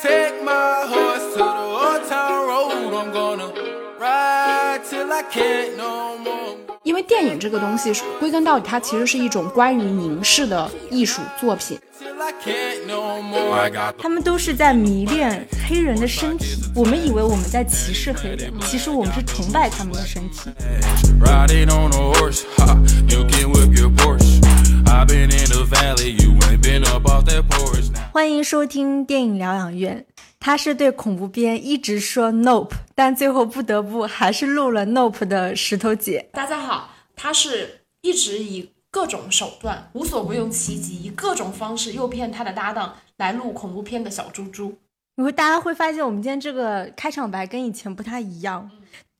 take my horse to the old town road. I'm gonna ride till I can't no more. 因为电影这个东西，归根到底，它其实是一种关于凝视的艺术作品。Till I can't no more. I got 他们都是在迷恋黑人的身体。我们以为我们在歧视黑人，其实我们是崇拜他们的身体。欢迎收听电影疗养院。他是对恐怖片一直说 nope，但最后不得不还是录了 nope 的石头姐。大家好，他是一直以各种手段，无所不用其极，以各种方式诱骗他的搭档来录恐怖片的小猪猪。你会大家会发现，我们今天这个开场白跟以前不太一样。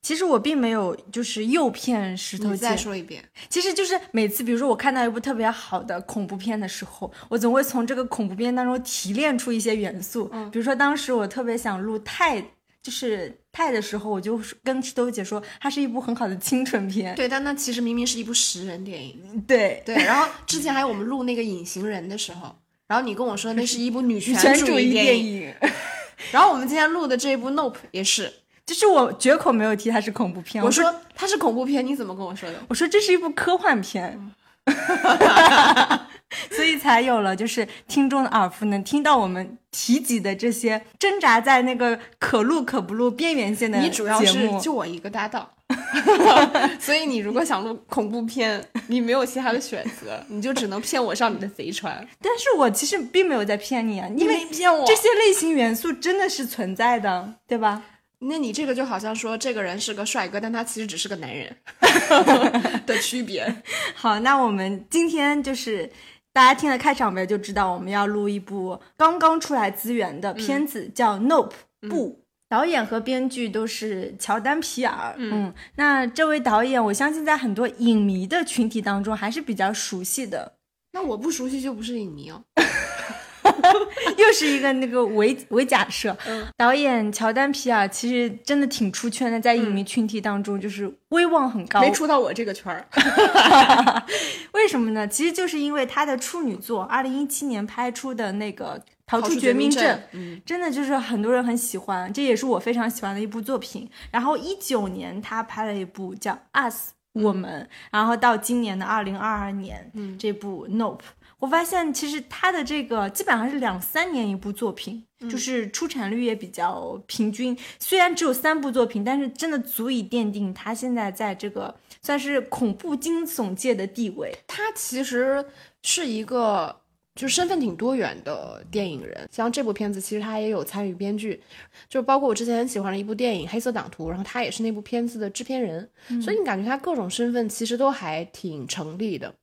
其实我并没有就是诱骗石头姐，再说一遍，其实就是每次，比如说我看到一部特别好的恐怖片的时候，我总会从这个恐怖片当中提炼出一些元素。嗯比如说当时我特别想录泰，就是泰的时候，我就跟石头姐说，它是一部很好的青春片。对，但那其实明明是一部食人电影。对对，然后之前还有我们录那个隐形人的时候，然后你跟我说那是一部女 权主主义电影，然后我们今天录的这一部 Nope 也是，就是我绝口没有提它是恐怖片。我说说它是恐怖片，你怎么跟我说的？我说这是一部科幻片。所以才有了，就是听众的耳福能听到我们提及的这些挣扎在那个可录可不录边缘线的你主要是就我一个搭档，所以你如果想录恐怖片，你没有其他的选择，你就只能骗我上你的贼船。但是我其实并没有在骗你啊，因为没骗我这些类型元素真的是存在的，对吧？那你这个就好像说这个人是个帅哥，但他其实只是个男人 的区别。好，那我们今天就是大家听了开场白就知道，我们要录一部刚刚出来资源的片子，叫《Nope》不。导演和编剧都是乔丹·皮尔，嗯，那这位导演，我相信在很多影迷的群体当中还是比较熟悉的，那我不熟悉就不是影迷哦。又是一个那个伪伪假设。导演乔丹·皮尔其实真的挺出圈的，在影迷群体当中就是威望很高。没出到我这个圈儿。为什么呢？其实就是因为他的处女作，二零一七年拍出的那个《逃逃出绝命镇》，嗯，真的就是很多人很喜欢，这也是我非常喜欢的一部作品。然后一九年他拍了一部叫《Us》我们，然后到今年的二零二二年，嗯这部《Nope》。我发现其实他的这个基本上是两三年一部作品，就是出产率也比较平均。虽然只有三部作品，但是真的足以奠定他现在在这个算是恐怖惊悚界的地位。他其实是一个就身份挺多元的电影人。像这部片子，其实他也有参与编剧，就包括我之前很喜欢的一部电影《黑色党徒》，然后他也是那部片子的制片人。所以你感觉他各种身份其实都还挺成立的。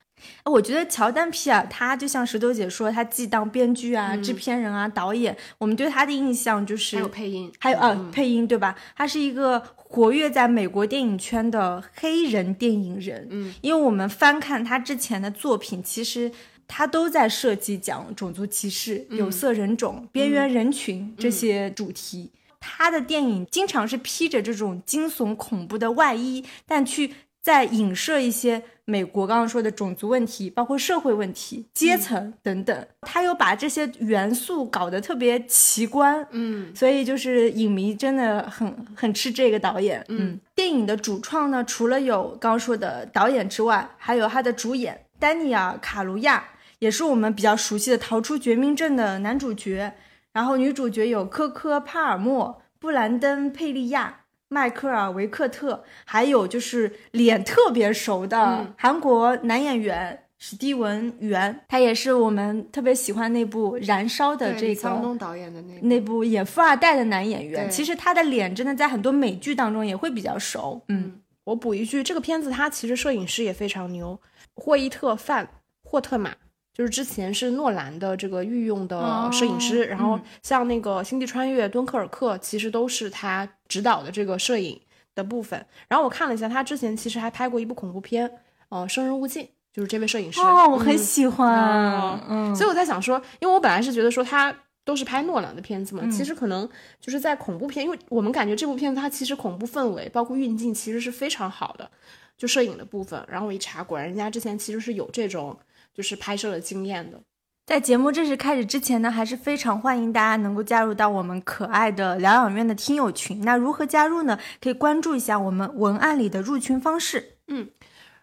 我觉得乔丹皮尔他就像石头姐说，他既当编剧啊、制片人啊、导演，我们对他的印象就是还有配音，还有呃、配音对吧？他是一个活跃在美国电影圈的黑人电影人。嗯，因为我们翻看他之前的作品，其实他都在涉及讲种族歧视、有色人种、边缘人群这些主题。他的电影经常是披着这种惊悚恐怖的外衣，但去在影射一些美国刚刚说的种族问题，包括社会问题、阶层等等。他又把这些元素搞得特别奇观，嗯，所以就是影迷真的很很吃这个导演。嗯，电影的主创呢，除了有刚刚说的导演之外，还有他的主演丹尼尔·卡卢亚，也是我们比较熟悉的《逃出绝命镇》的男主角。然后女主角有科科·帕尔默、布兰登·佩利亚、迈克尔·维克特，还有就是脸特别熟的嗯韩国男演员史蒂文·元，他也是我们特别喜欢那部《燃烧》的这个张东导演的那个那部演富二代的男演员。其实他的脸真的在很多美剧当中也会比较熟。嗯，我补一句，这个片子他其实摄影师也非常牛，霍伊特·范霍特玛。就是之前是诺兰的这个御用的摄影师，哦然后嗯像那个《星际穿越》《敦刻尔克》，其实都是他指导的这个摄影的部分。然后我看了一下，他之前其实还拍过一部恐怖片，呃，《生人勿近》，就是这位摄影师。哦，我很嗯喜欢。哦嗯，所以我在想说，因为我本来是觉得说他都是拍诺兰的片子嘛，嗯其实可能就是在恐怖片，因为我们感觉这部片子它其实恐怖氛围包括运镜其实是非常好的，就摄影的部分。然后我一查，果然人家之前其实是有这种就是拍摄的经验的。在节目正式开始之前呢，还是非常欢迎大家能够加入到我们可爱的疗养院的听友群。那如何加入呢？可以关注一下我们文案里的入群方式。嗯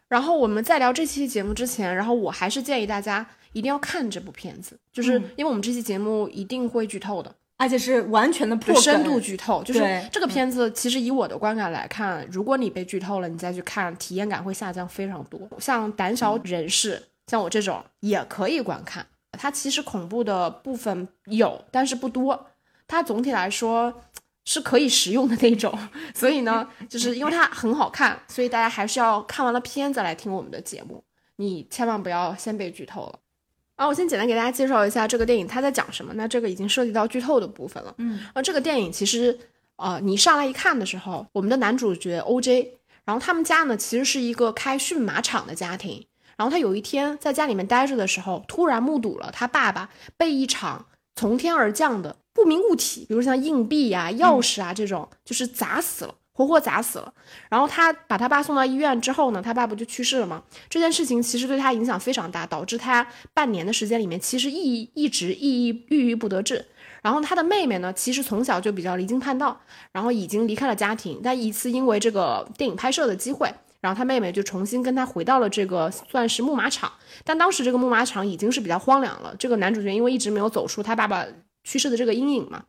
然后我们在聊这期节目之前，然后我还是建议大家一定要看这部片子，就是因为我们这期节目一定会剧透的，而且是完全的破深度剧透。就是这个片子，其实以我的观感来看，如果你被剧透了，你再去看，体验感会下降非常多。像胆小人士，像我这种也可以观看。它其实恐怖的部分有，但是不多。它总体来说是可以食用的那种，所以呢，就是因为它很好看，所以大家还是要看完了片子来听我们的节目。你千万不要先被剧透了。啊，我先简单给大家介绍一下这个电影它在讲什么。那这个已经涉及到剧透的部分了。嗯，啊，这个电影其实，呃，你上来一看的时候，我们的男主角 OJ，然后他们家呢其实是一个开驯马场的家庭。然后他有一天在家里面待着的时候，突然目睹了他爸爸被一场从天而降的不明物体，比如像硬币呀、钥匙啊这种，就是砸死了，活活砸死了。然后他把他爸送到医院之后呢，他爸不就去世了吗？这件事情其实对他影响非常大，导致他半年的时间里面其实一一直抑郁郁郁不得志。然后他的妹妹呢，其实从小就比较离经叛道，然后已经离开了家庭。但一次因为这个电影拍摄的机会，然后他妹妹就重新跟他回到了这个算是牧马场。但当时这个牧马场已经是比较荒凉了。这个男主角因为一直没有走出他爸爸去世的这个阴影嘛，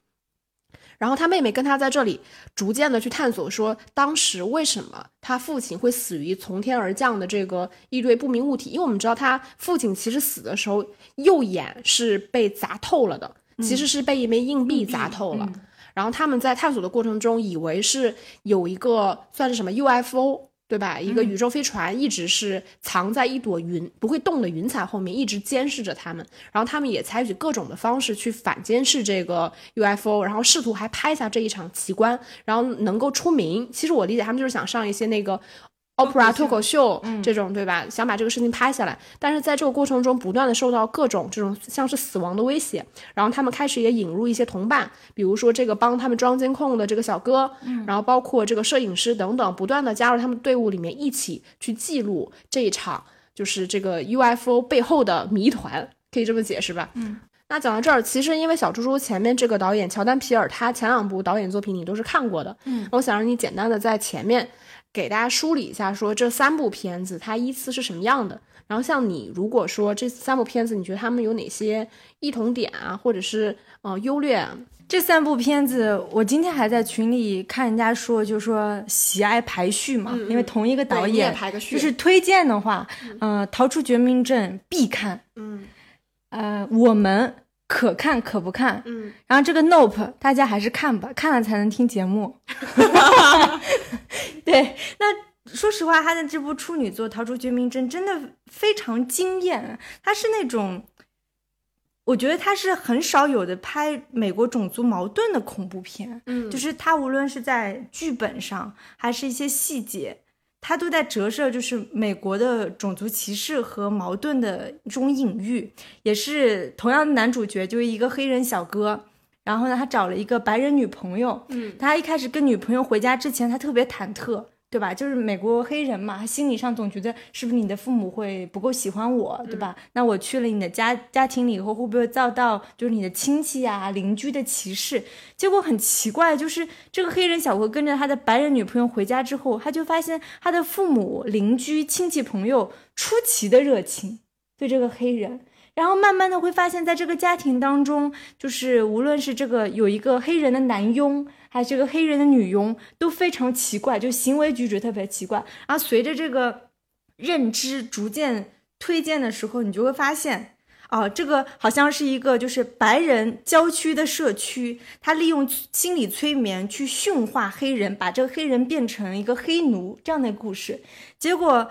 然后他妹妹跟他在这里逐渐的去探索，说当时为什么他父亲会死于从天而降的这个一堆不明物体？因为我们知道他父亲其实死的时候右眼是被砸透了的，其实是被一枚硬币砸透了。然后他们在探索的过程中，以为是有一个算是什么 UFO。对吧？一个宇宙飞船一直是藏在一朵云不会动的云彩后面，一直监视着他们。然后他们也采取各种的方式去反监视这个 UFO，然后试图还拍下这一场奇观，然后能够出名。其实我理解他们就是想上一些那个 opera 脱口秀这种，对吧？想把这个事情拍下来。但是在这个过程中，不断的受到各种这种像是死亡的威胁。然后他们开始也引入一些同伴，比如说这个帮他们装监控的这个小哥，然后包括这个摄影师等等，不断的加入他们队伍里面，一起去记录这一场就是这个 UFO 背后的谜团，可以这么解释吧？嗯。那讲到这儿，其实因为小猪猪前面这个导演乔丹皮尔，他前两部导演作品你都是看过的，嗯，我想让你简单的在前面给大家梳理一下，说这三部片子它依次是什么样的。然后像你如果说这三部片子，你觉得他们有哪些异同点啊，或者是呃优劣啊？这三部片子，我今天还在群里看人家说，就说喜爱排序嘛，因为同一个导演，排个序就是推荐的话，呃，《逃出绝命镇》必看，嗯呃，我们可看可不看，嗯，然后这个 Nope 大家还是看吧，看了才能听节目。对，那说实话，他的这部处女作《逃出绝命镇》真的非常惊艳，它是那种。我觉得他是很少有的拍美国种族矛盾的恐怖片，嗯就是他无论是在剧本上，还是一些细节，他都在折射就是美国的种族歧视和矛盾的一种隐喻。也是同样的男主角，就是一个黑人小哥，然后呢，他找了一个白人女朋友，嗯，他一开始跟女朋友回家之前，他特别忐忑。对吧？就是美国黑人嘛，他心理上总觉得是不是你的父母会不够喜欢我，对吧？那我去了你的家家庭里以后，会不会遭到就是你的亲戚啊、邻居的歧视？结果很奇怪，就是这个黑人小哥跟着他的白人女朋友回家之后，他就发现他的父母、邻居、亲戚朋友出奇的热情对这个黑人。然后慢慢的会发现，在这个家庭当中，就是无论是这个有一个黑人的男佣，还是这个黑人的女佣，都非常奇怪，就行为举止特别奇怪。然后随着这个认知逐渐推荐的时候，你就会发现，哦，这个好像是一个就是白人郊区的社区，他利用心理催眠去驯化黑人，把这个黑人变成一个黑奴这样的故事。结果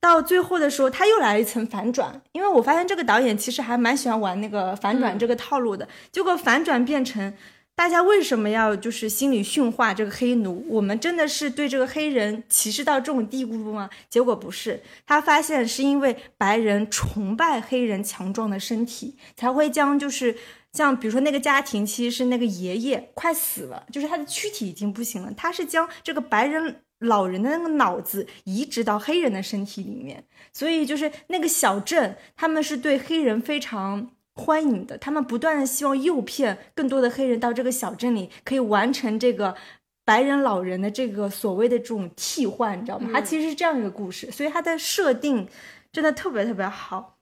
到最后的时候，他又来了一层反转，因为我发现这个导演其实还蛮喜欢玩那个反转这个套路的。结果反转变成。大家为什么要就是心里驯化这个黑奴？我们真的是对这个黑人歧视到这种地步吗？结果不是，他发现是因为白人崇拜黑人强壮的身体，才会将就是像比如说那个家庭其实是那个爷爷快死了，就是他的躯体已经不行了，他是将这个白人老人的那个脑子移植到黑人的身体里面，所以就是那个小镇他们是对黑人非常。欢迎的，他们不断的希望诱骗更多的黑人到这个小镇里，可以完成这个白人老人的这个所谓的这种替换，你知道吗？它其实是这样一个故事，所以它的设定真的特别特别好。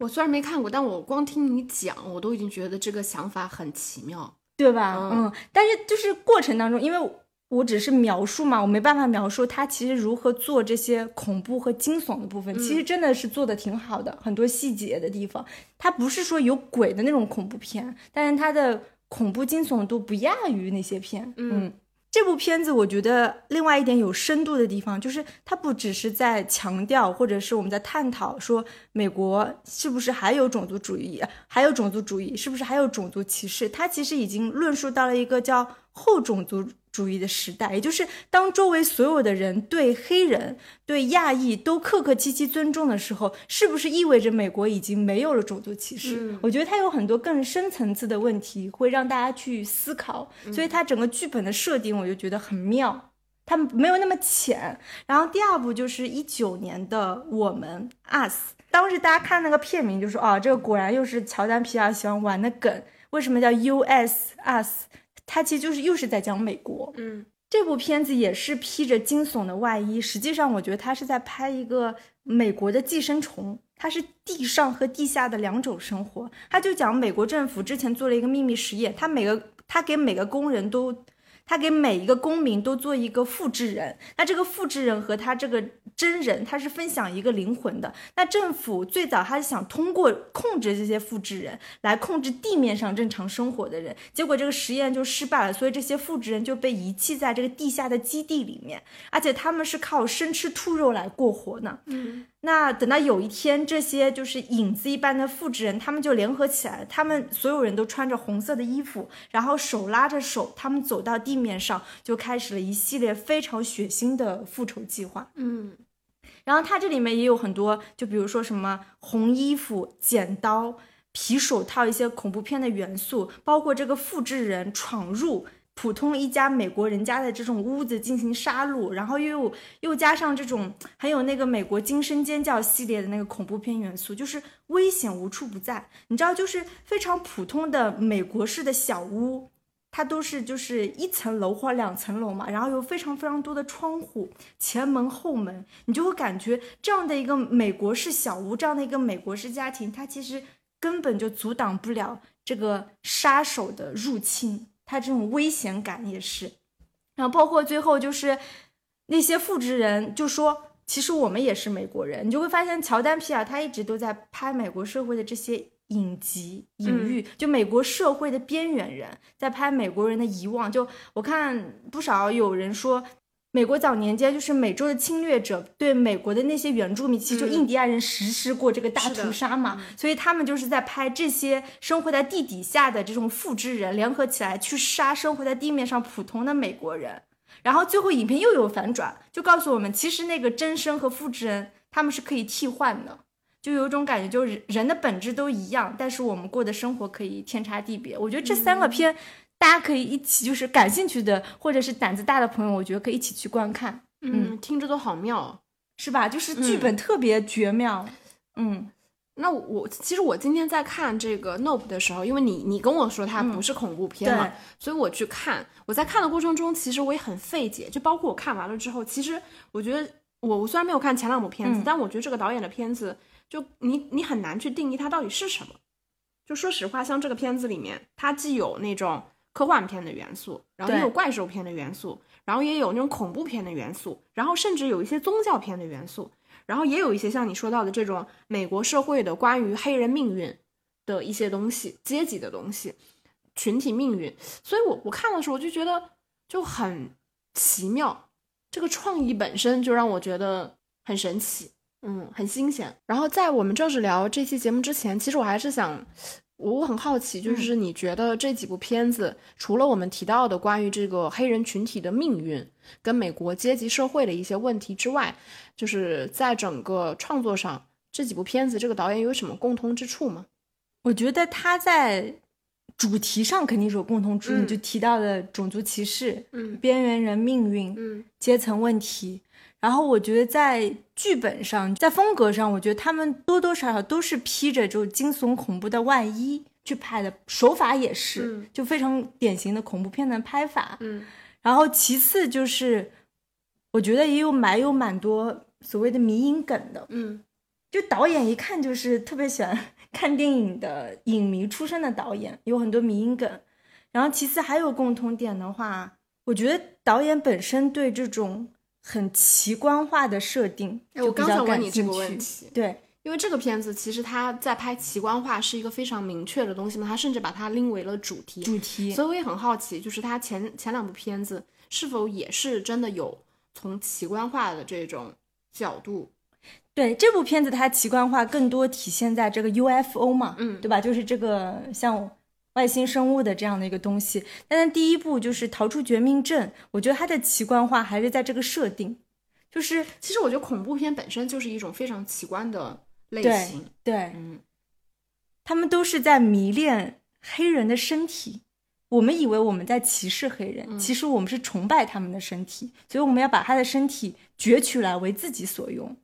我虽然没看过，但我光听你讲，我都已经觉得这个想法很奇妙。对吧？嗯嗯，但是就是过程当中，因为我只是描述嘛，我没办法描述他其实如何做这些恐怖和惊悚的部分。其实真的是做的挺好的，很多细节的地方。它不是说有鬼的那种恐怖片，但是它的恐怖惊悚度不亚于那些片。嗯。这部片子我觉得另外一点有深度的地方，就是它不只是在强调，或者是我们在探讨说美国是不是还有种族主义，还有种族主义，是不是还有种族歧视？它其实已经论述到了一个叫后种族主义的时代，也就是当周围所有的人对黑人、对亚裔都客客气气尊重的时候，是不是意味着美国已经没有了种族歧视？我觉得它有很多更深层次的问题会让大家去思考，所以它整个剧本的设定我就觉得很妙，它没有那么浅。然后第二部就是一九年的《我们 Us》，当时大家看那个片名就说，哦，这个果然又是乔丹皮尔喜欢玩的梗，为什么叫 US Us？它其实就是又是在讲美国，嗯，这部片子也是披着惊悚的外衣，实际上我觉得它是在拍一个美国的寄生虫，它是地上和地下的两种生活。他就讲美国政府之前做了一个秘密实验，他每个他给每个工人都。他给每一个公民都做一个复制人，那这个复制人和他这个真人，他是分享一个灵魂的。那政府最早他是想通过控制这些复制人来控制地面上正常生活的人，结果这个实验就失败了，所以这些复制人就被遗弃在这个地下的基地里面，而且他们是靠生吃兔肉来过活呢。嗯，那等到有一天，这些就是影子一般的复制人，他们就联合起来，他们所有人都穿着红色的衣服，然后手拉着手，他们走到地面上，就开始了一系列非常血腥的复仇计划。嗯，然后它这里面也有很多，就比如说什么红衣服、剪刀、皮手套一些恐怖片的元素，包括这个复制人闯入。普通一家美国人家的这种屋子进行杀戮，然后又又加上这种很有那个美国惊声尖叫系列的那个恐怖片元素，就是危险无处不在。你知道，就是非常普通的美国式的小屋，它都是就是一层楼或两层楼嘛，然后有非常非常多的窗户，前门后门，你就会感觉这样的一个美国式小屋，这样的一个美国式家庭，它其实根本就阻挡不了这个杀手的入侵。他这种危险感也是，然后包括最后就是那些复制人就说，其实我们也是美国人，你就会发现乔丹皮尔他一直都在拍美国社会的这些隐疾隐喻，就美国社会的边缘人，在拍美国人的遗忘。就我看不少有人说。美国早年间就是美洲的侵略者对美国的那些原住民，其实就印第安人实施过这个大屠杀嘛，所以他们就是在拍这些生活在地底下的这种复制人联合起来去杀生活在地面上普通的美国人，然后最后影片又有反转，就告诉我们其实那个真身和复制人他们是可以替换的，就有一种感觉，就是人的本质都一样，但是我们过的生活可以天差地别。我觉得这三个片。大家可以一起，就是感兴趣的或者是胆子大的朋友，我觉得可以一起去观看。嗯，听着都好妙，是吧？就是剧本特别绝妙。嗯，那我其实我今天在看这个《Nope》的时候，因为你你跟我说它不是恐怖片嘛，所以我去看。我在看的过程中，其实我也很费解，就包括我看完了之后，其实我觉得我我虽然没有看前两部片子，但我觉得这个导演的片子，就你你很难去定义它到底是什么。就说实话，像这个片子里面，它既有那种。科幻片的元素，然后也有怪兽片的元素，然后也有那种恐怖片的元素，然后甚至有一些宗教片的元素，然后也有一些像你说到的这种美国社会的关于黑人命运的一些东西、阶级的东西、群体命运。所以我我看的时候我就觉得就很奇妙，这个创意本身就让我觉得很神奇，嗯，很新鲜。然后在我们正式聊这期节目之前，其实我还是想。我很好奇，就是你觉得这几部片子，除了我们提到的关于这个黑人群体的命运跟美国阶级社会的一些问题之外，就是在整个创作上，这几部片子这个导演有什么共通之处吗？我觉得他在主题上肯定是有共通之处，你就提到的种族歧视、嗯，边缘人命运、嗯，阶层问题。然后我觉得在剧本上，在风格上，我觉得他们多多少少都是披着就惊悚恐怖的外衣去拍的，手法也是，嗯就非常典型的恐怖片的拍法。嗯然后其次就是，我觉得也有蛮有蛮多所谓的迷影梗的，嗯就导演一看就是特别喜欢 看电影的影迷出身的导演，有很多迷影梗。然后其次还有共同点的话，我觉得导演本身对这种很奇观化的设定哎，我刚想问你这个问。题，对，因为这个片子其实它在拍奇观化是一个非常明确的东西嘛，它甚至把它拎为了主题。主题所以我也很好奇，就是他前前两部片子是否也是真的有从奇观化的这种角度？对这部片子，它奇观化更多体现在这个 UFO 嘛，嗯对吧？就是这个像外星生物的这样的一个东西。但是第一步就是逃出绝命镇，我觉得它的奇观化还是在这个设定，就是其实我觉得恐怖片本身就是一种非常奇观的类型。对，嗯，他们都是在迷恋黑人的身体。我们以为我们在歧视黑人，嗯其实我们是崇拜他们的身体，所以我们要把他的身体攫取来为自己所用。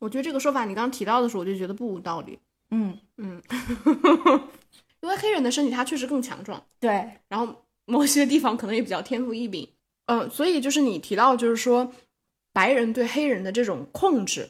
我觉得这个说法你刚刚提到的时候，我就觉得不无道理。嗯，嗯，因为黑人的身体它确实更强壮，对，然后某些地方可能也比较天赋异禀。嗯，所以就是你提到，就是说白人对黑人的这种控制、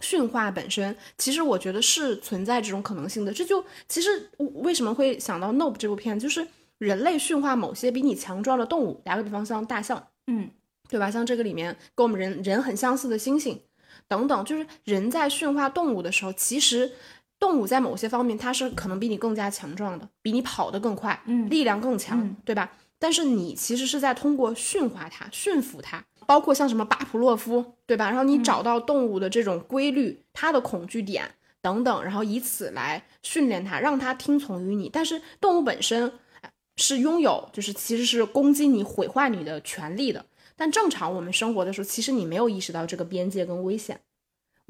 驯化本身，其实我觉得是存在这种可能性的。这就其实为什么会想到《Nope》这部片，就是人类驯化某些比你强壮的动物，打个比方，像大象，嗯，对吧？像这个里面跟我们人人很相似的猩猩等等，就是人在驯化动物的时候，其实动物在某些方面它是可能比你更加强壮的，比你跑得更快，嗯力量更强，嗯对吧？但是你其实是在通过驯化它、驯服它，包括像什么巴甫洛夫，对吧？然后你找到动物的这种规律、它的恐惧点等等，然后以此来训练它，让它听从于你。但是动物本身呃是拥有，就是其实是攻击你、毁坏你的权利的。但正常我们生活的时候，其实你没有意识到这个边界跟危险。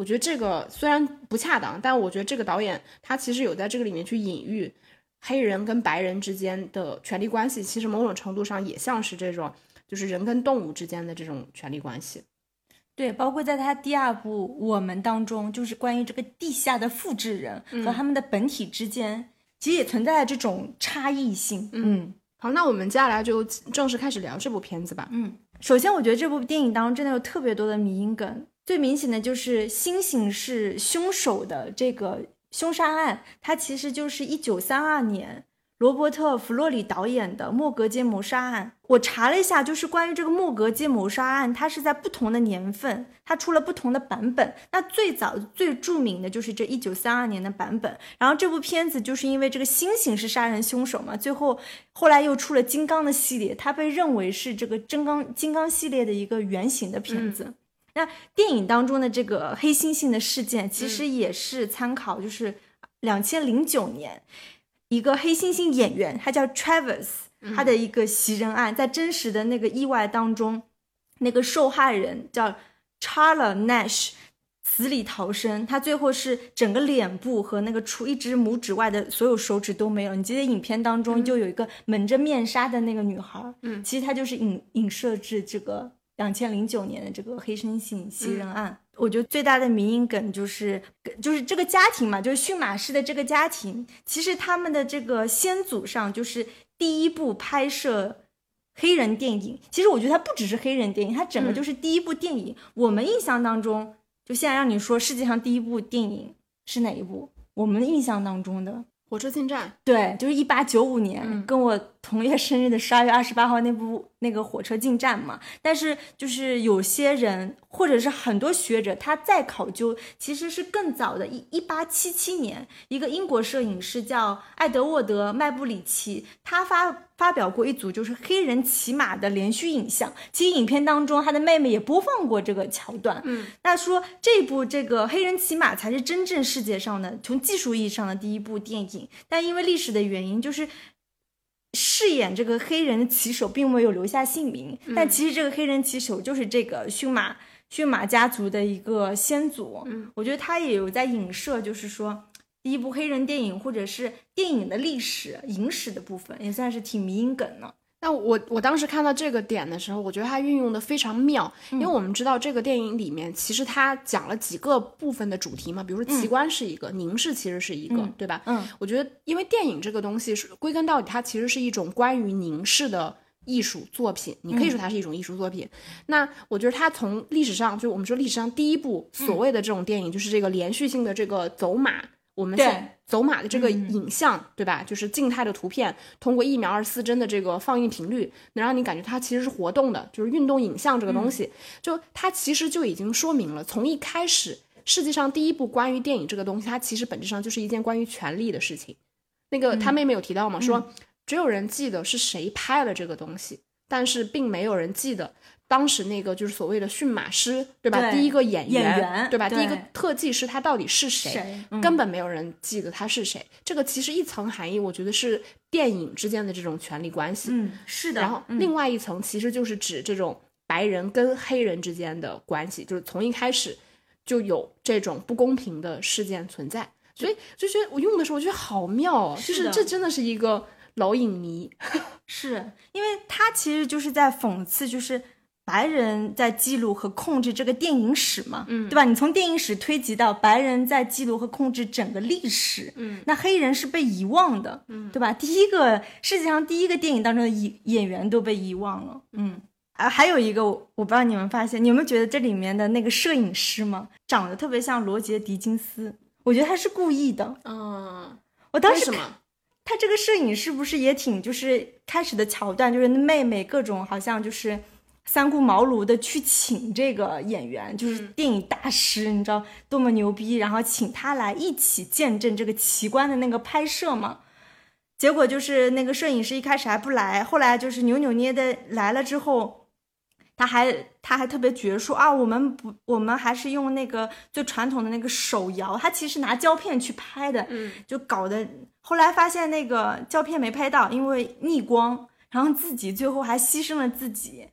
我觉得这个虽然不恰当，但我觉得这个导演他其实有在这个里面去隐喻黑人跟白人之间的权利关系，其实某种程度上也像是这种就是人跟动物之间的这种权利关系。对，包括在他第二部《我们》当中，就是关于这个地下的复制人和他们的本体之间，其实也存在着这种差异性。嗯好，那我们接下来就正式开始聊这部片子吧。嗯，首先我觉得这部电影当中真的有特别多的迷因梗，最明显的就是猩猩是凶手的这个凶杀案，它其实就是一九三二年。罗伯特·弗洛里导演的《莫格街谋杀案》，我查了一下，就是关于这个莫格街谋杀案，它是在不同的年份，它出了不同的版本。那最早最著名的就是这一九三二年的版本。然后这部片子就是因为这个猩猩是杀人凶手嘛，最后后来又出了金刚的系列，它被认为是这个金刚金刚系列的一个原型的片子。那电影当中的这个黑猩猩的事件，其实也是参考，就是两千零九年。一个黑猩猩演员，他叫 Travis，他的一个袭人案，在真实的那个意外当中，那个受害人叫 Charla Nash 死里逃生，他最后是整个脸部和那个除一只拇指外的所有手指都没有。你记得影片当中就有一个蒙着面纱的那个女孩，嗯。其实她就是影影射至这个两千零九年的这个黑猩猩袭人案。我觉得最大的迷因梗就是，就是这个家庭嘛，就是驯马师的这个家庭，其实他们的这个先祖上就是第一部拍摄黑人电影。其实我觉得它不只是黑人电影，它整个嗯就是第一部电影。我们印象当中，就现在让你说世界上第一部电影是哪一部？我们印象当中的，火车进站，对，就是一八九五年，嗯跟我同月生日的十二月二十八号那部那个火车进站嘛。但是就是有些人或者是很多学者，他在考究其实是更早的，一一八七七年，一个英国摄影师叫艾德沃德·麦布里奇，他发发表过一组就是黑人骑马的连续影像。其实影片当中，他的妹妹也播放过这个桥段。嗯，那说这部这个黑人骑马才是真正世界上的从技术意义上的第一部电影，但因为历史的原因，就是饰演这个黑人的骑手并没有留下姓名，但其实这个黑人骑手就是这个驯马驯马家族的一个先祖。嗯，我觉得他也有在影射，就是说。第一部黑人电影，或者是电影的历史、影史的部分，也算是挺迷因梗的。那我我当时看到这个点的时候，我觉得它运用的非常妙，因为我们知道这个电影里面其实它讲了几个部分的主题嘛，比如说奇观是一个，凝视其实是一个，对吧？嗯，我觉得因为电影这个东西是归根到底，它其实是一种关于凝视的艺术作品，你可以说它是一种艺术作品。那我觉得它从历史上，就我们说历史上第一部所谓的这种电影，就是这个连续性的这个走马。我们走马的这个影像，对吧？就是静态的图片，通过一秒二十四帧的这个放映频率，能让你感觉它其实是活动的，就是运动影像这个东西，就它其实就已经说明了，从一开始，世界上第一部关于电影这个东西，它其实本质上就是一件关于权力的事情。那个他妹妹有提到嘛，说只有人记得是谁拍了这个东西，但是并没有人记得当时那个就是所谓的驯马师，对吧？对第一个演演员对吧？第一个特技师他到底是谁？谁嗯根本没有人记得他是谁。这个其实一层含义，我觉得是电影之间的这种权力关系。嗯，是的。然后嗯另外一层其实就是指这种白人跟黑人之间的关系，就是从一开始就有这种不公平的事件存在。所以就觉得我用的时候，我觉得好妙哦，就是这真的是一个老影迷。是因为他其实就是在讽刺，就是白人在记录和控制这个电影史嘛，嗯，对吧？你从电影史推及到白人在记录和控制整个历史，嗯，那黑人是被遗忘的，嗯，对吧？第一个世界上第一个电影当中的演演员都被遗忘了，嗯。啊，还有一个我我不知道你们发现，你有没有觉得这里面的那个摄影师嘛，长得特别像罗杰·狄金斯？我觉得他是故意的。嗯，我当时看为什么？他这个摄影是不是也挺就是开始的桥段，就是妹妹各种好像就是三顾茅庐的去请这个演员，就是电影大师，你知道多么牛逼，然后请他来一起见证这个奇观的那个拍摄嘛。结果就是那个摄影师一开始还不来，后来就是扭扭捏的来了之后。他还他还特别绝说啊，我们不，我们还是用那个最传统的那个手摇，他其实拿胶片去拍的，嗯，就搞得后来发现那个胶片没拍到，因为逆光，然后自己最后还牺牲了自己。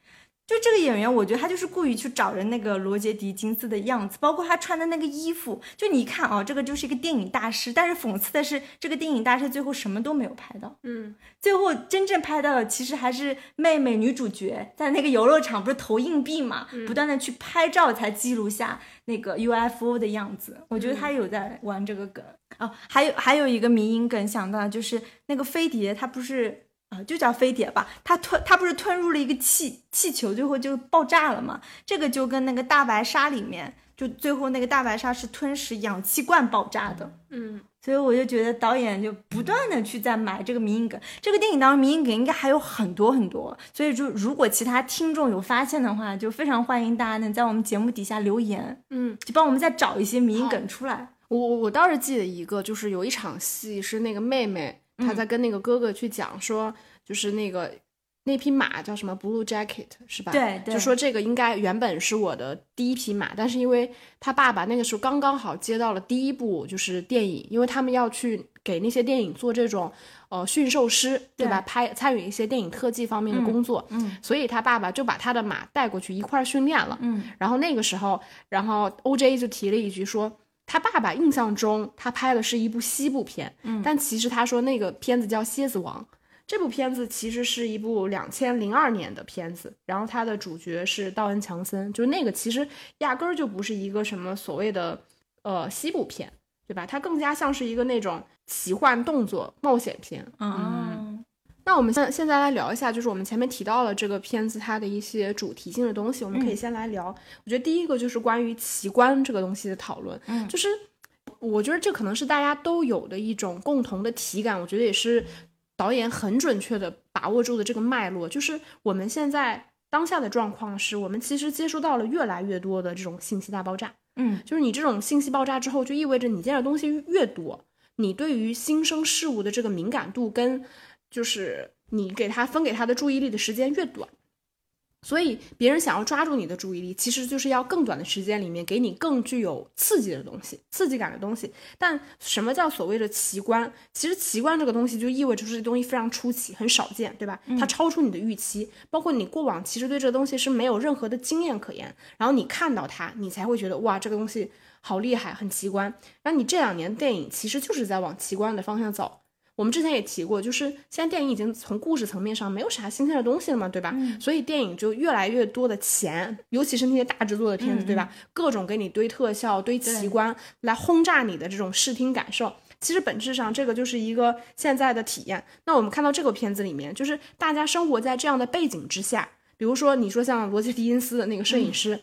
就这个演员，我觉得他就是故意去找人那个罗杰·狄金斯的样子，包括他穿的那个衣服，就你一看啊，这个就是一个电影大师。但是讽刺的是，这个电影大师最后什么都没有拍到。嗯，最后真正拍到的其实还是妹妹女主角在那个游乐场不是投硬币嘛，不断的去拍照才记录下那个 UFO 的样子。我觉得他有在玩这个梗哦。还有还有一个迷因梗想到就是那个飞碟，它不是。啊，就叫飞碟吧，它吞，它不是吞入了一个气气球，最后就爆炸了嘛。这个就跟那个大白鲨里面，就最后那个大白鲨是吞食氧气罐爆炸的。嗯，所以我就觉得导演就不断的去在埋这个迷因梗。这个电影当中迷因梗应该还有很多很多，所以就如果其他听众有发现的话，就非常欢迎大家能在我们节目底下留言，嗯，就帮我们再找一些迷因梗出来。我我我倒是记得一个，就是有一场戏是那个妹妹她在跟那个哥哥去讲说，就是那个那匹马叫什么 Blue Jacket 是吧？对对就说这个应该原本是我的第一匹马，但是因为他爸爸那个时候刚刚好接到了第一部就是电影，因为他们要去给那些电影做这种呃驯兽师，对吧？对拍参与一些电影特技方面的工作，嗯所以他爸爸就把他的马带过去一块儿训练了。嗯然后那个时候，然后 OJ 就提了一句说，他爸爸印象中他拍的是一部西部片，嗯但其实他说那个片子叫《蝎子王》。这部片子其实是一部两千零二年的片子，然后它的主角是道恩·强森，就是那个其实压根儿就不是一个什么所谓的呃西部片，对吧？它更加像是一个那种奇幻动作冒险片。嗯那我们现现在来聊一下，就是我们前面提到了这个片子它的一些主题性的东西，我们可以先来聊。我觉得第一个就是关于奇观这个东西的讨论，嗯。就是我觉得这可能是大家都有的一种共同的体感，我觉得也是导演很准确的把握住的这个脉络，就是我们现在当下的状况是我们其实接收到了越来越多的这种信息大爆炸，嗯。就是你这种信息爆炸之后，就意味着你见的东西越多，你对于新生事物的这个敏感度跟就是你给他分给他的注意力的时间越短，所以别人想要抓住你的注意力，其实就是要更短的时间里面给你更具有刺激的东西、刺激感的东西。但什么叫所谓的奇观？其实奇观这个东西就意味着是这东西非常出奇、很少见，对吧？它超出你的预期，包括你过往其实对这个东西是没有任何的经验可言，然后你看到它，你才会觉得哇，这个东西好厉害，很奇观。然后你这两年电影其实就是在往奇观的方向走。我们之前也提过，就是现在电影已经从故事层面上没有啥新鲜的东西了嘛，对吧？所以电影就越来越多的钱，尤其是那些大制作的片子，对吧？各种给你堆特效、堆奇观来轰炸你的这种视听感受。其实本质上这个就是一个现在的体验。那我们看到这个片子里面，就是大家生活在这样的背景之下，比如说你说像罗杰·狄金斯的那个摄影师，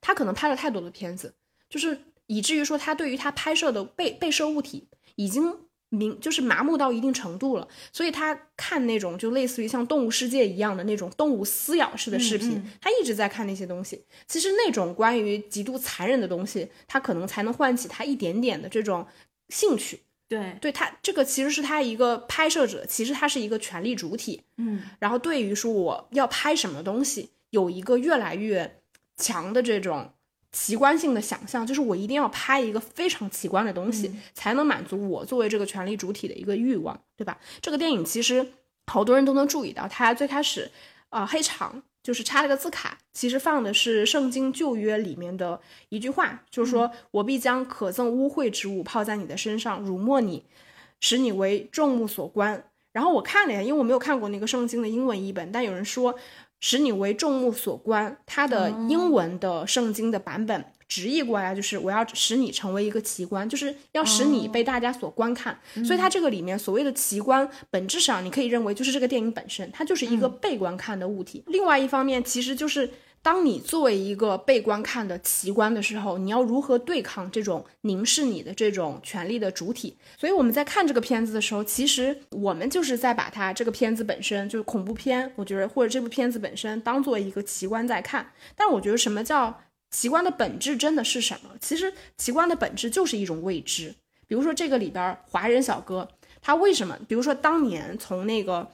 他可能拍了太多的片子，就是以至于说他对于他拍摄的被被摄物体已经明就是麻木到一定程度了，所以他看那种就类似于像《动物世界》一样的那种动物撕咬式的视频，他一直在看那些东西。其实那种关于极度残忍的东西，他可能才能唤起他一点点的这种兴趣。对，对他这个其实是他一个拍摄者，其实他是一个权力主体。嗯，然后对于说我要拍什么东西，有一个越来越强的这种奇观性的想象，就是我一定要拍一个非常奇观的东西，才能满足我作为这个权力主体的一个欲望，对吧？这个电影其实好多人都能注意到，它最开始啊、黑场就是插了个字卡，其实放的是圣经旧约里面的一句话，就是说、我必将可憎污秽之物抛在你的身上，辱没你，使你为众目所观。然后我看了呀，因为我没有看过那个圣经的英文译本，但有人说使你为众目所观，它的英文的圣经的版本直译过来就是我要使你成为一个奇观，就是要使你被大家所观看。所以它这个里面所谓的奇观，本质上你可以认为就是这个电影本身，它就是一个被观看的物体。另外一方面，其实就是。当你作为一个被观看的奇观的时候，你要如何对抗这种凝视你的这种权力的主体？所以我们在看这个片子的时候，其实我们就是在把它这个片子本身就是恐怖片，我觉得或者这部片子本身当做一个奇观在看。但我觉得什么叫奇观的本质真的是什么？其实奇观的本质就是一种未知。比如说这个里边华人小哥他为什么？比如说当年从那个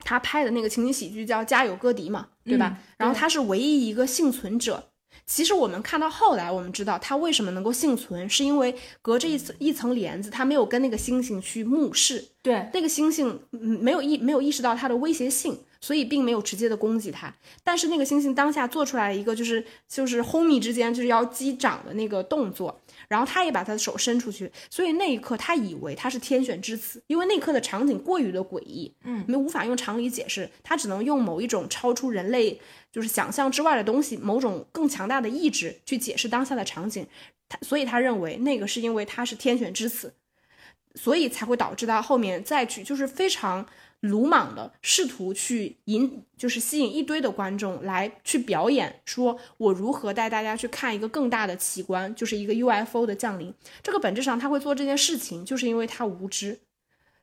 他拍的那个情景喜剧叫《家有歌迪》嘛，对吧？然后他是唯一一个幸存者。其实我们看到后来，我们知道他为什么能够幸存，是因为隔着一层一层帘子，他没有跟那个猩猩去目视，对，那个猩猩嗯没有意没有意识到它的威胁性，所以并没有直接的攻击它。但是那个猩猩当下做出来一个就是就是 homie 之间就是要击掌的那个动作，然后他也把他的手伸出去，所以那一刻他以为他是天选之子，因为那一刻的场景过于的诡异，嗯，没无法用常理解释，他只能用某一种超出人类就是想象之外的东西，某种更强大的意志去解释当下的场景。他所以他认为那个是因为他是天选之子，所以才会导致他后面再去就是非常鲁莽的试图去引，就是吸引一堆的观众来去表演，说我如何带大家去看一个更大的奇观，就是一个 UFO 的降临。这个本质上他会做这件事情，就是因为他无知。